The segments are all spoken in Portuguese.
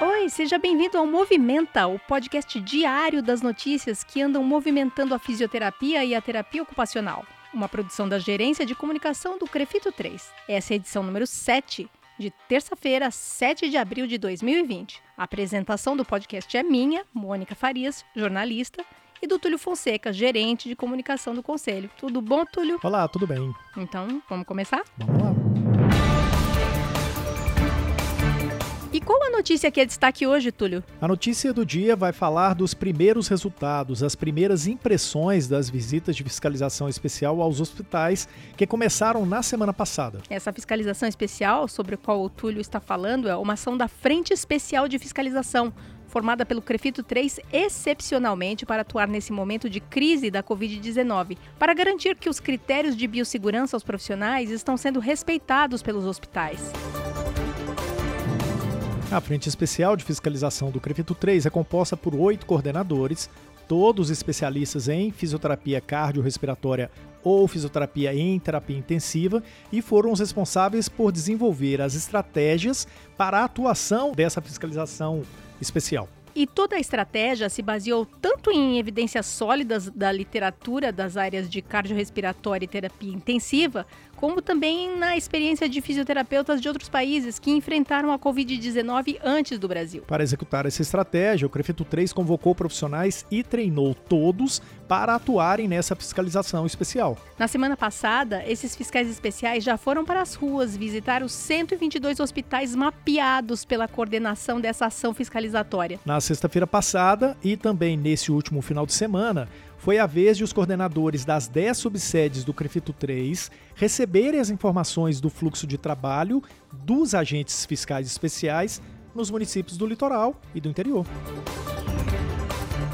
Oi, seja bem-vindo ao Movimenta, o podcast diário das notícias que andam movimentando a fisioterapia e a terapia ocupacional. Uma produção da Gerência de Comunicação do Crefito 3. Essa é a edição número 7, de terça-feira, 7 de abril de 2020. A apresentação do podcast é minha, Mônica Farias, jornalista, e do Túlio Fonseca, gerente de comunicação do Conselho. Tudo bom, Túlio? Olá, tudo bem. Então, vamos começar? Vamos lá. Notícia que é destaque hoje, Túlio? A notícia do dia vai falar dos primeiros resultados, as primeiras impressões das visitas de fiscalização especial aos hospitais que começaram na semana passada. Essa fiscalização especial, sobre a qual o Túlio está falando, é uma ação da Frente Especial de Fiscalização, formada pelo Crefito 3 excepcionalmente para atuar nesse momento de crise da Covid-19, para garantir que os critérios de biossegurança aos profissionais estão sendo respeitados pelos hospitais. A Frente Especial de Fiscalização do Crefito 3 é composta por oito coordenadores, todos especialistas em fisioterapia cardiorrespiratória ou fisioterapia em terapia intensiva, e foram os responsáveis por desenvolver as estratégias para a atuação dessa fiscalização especial. E toda a estratégia se baseou tanto em evidências sólidas da literatura das áreas de cardiorrespiratória e terapia intensiva, como também na experiência de fisioterapeutas de outros países que enfrentaram a Covid-19 antes do Brasil. Para executar essa estratégia, o Crefito 3 convocou profissionais e treinou todos para atuarem nessa fiscalização especial. Na semana passada, esses fiscais especiais já foram para as ruas visitar os 122 hospitais mapeados pela coordenação dessa ação fiscalizatória. Na sexta-feira passada e também nesse último final de semana, foi a vez de os coordenadores das 10 subsedes do Crefito 3 receberem as informações do fluxo de trabalho dos agentes fiscais especiais nos municípios do litoral e do interior.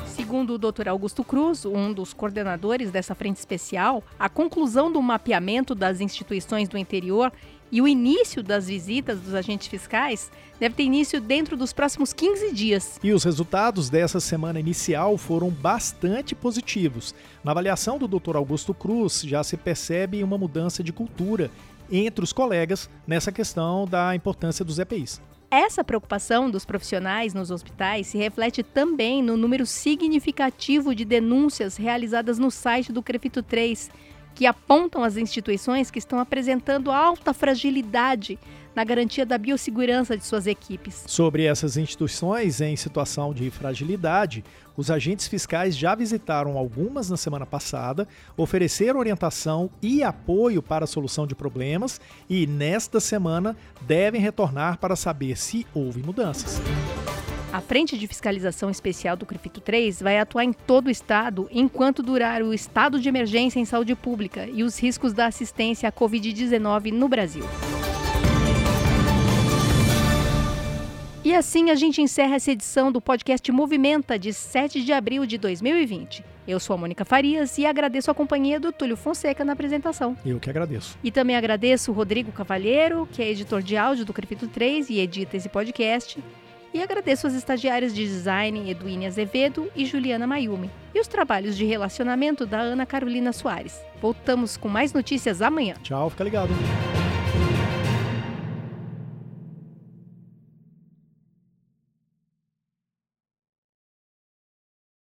Segundo o Dr. Augusto Cruz, um dos coordenadores dessa frente especial, a conclusão do mapeamento das instituições do interior e o início das visitas dos agentes fiscais deve ter início dentro dos próximos 15 dias. E os resultados dessa semana inicial foram bastante positivos. Na avaliação do Dr. Augusto Cruz, já se percebe uma mudança de cultura entre os colegas nessa questão da importância dos EPIs. Essa preocupação dos profissionais nos hospitais se reflete também no número significativo de denúncias realizadas no site do Crefito 3 que apontam as instituições que estão apresentando alta fragilidade na garantia da biossegurança de suas equipes. Sobre essas instituições em situação de fragilidade, os agentes fiscais já visitaram algumas na semana passada, ofereceram orientação e apoio para a solução de problemas e, nesta semana, devem retornar para saber se houve mudanças. A Frente de Fiscalização Especial do CREFITO 3 vai atuar em todo o estado enquanto durar o estado de emergência em saúde pública e os riscos da assistência à Covid-19 no Brasil. E assim a gente encerra essa edição do podcast Movimenta de 7 de abril de 2020. Eu sou a Mônica Farias e agradeço a companhia do Túlio Fonseca na apresentação. Eu que agradeço. E também agradeço o Rodrigo Cavalheiro, que é editor de áudio do Crefito 3 e edita esse podcast. E agradeço as estagiárias de design Eduine Azevedo e Juliana Mayumi. E os trabalhos de relacionamento da Ana Carolina Soares. Voltamos com mais notícias amanhã. Tchau, fica ligado.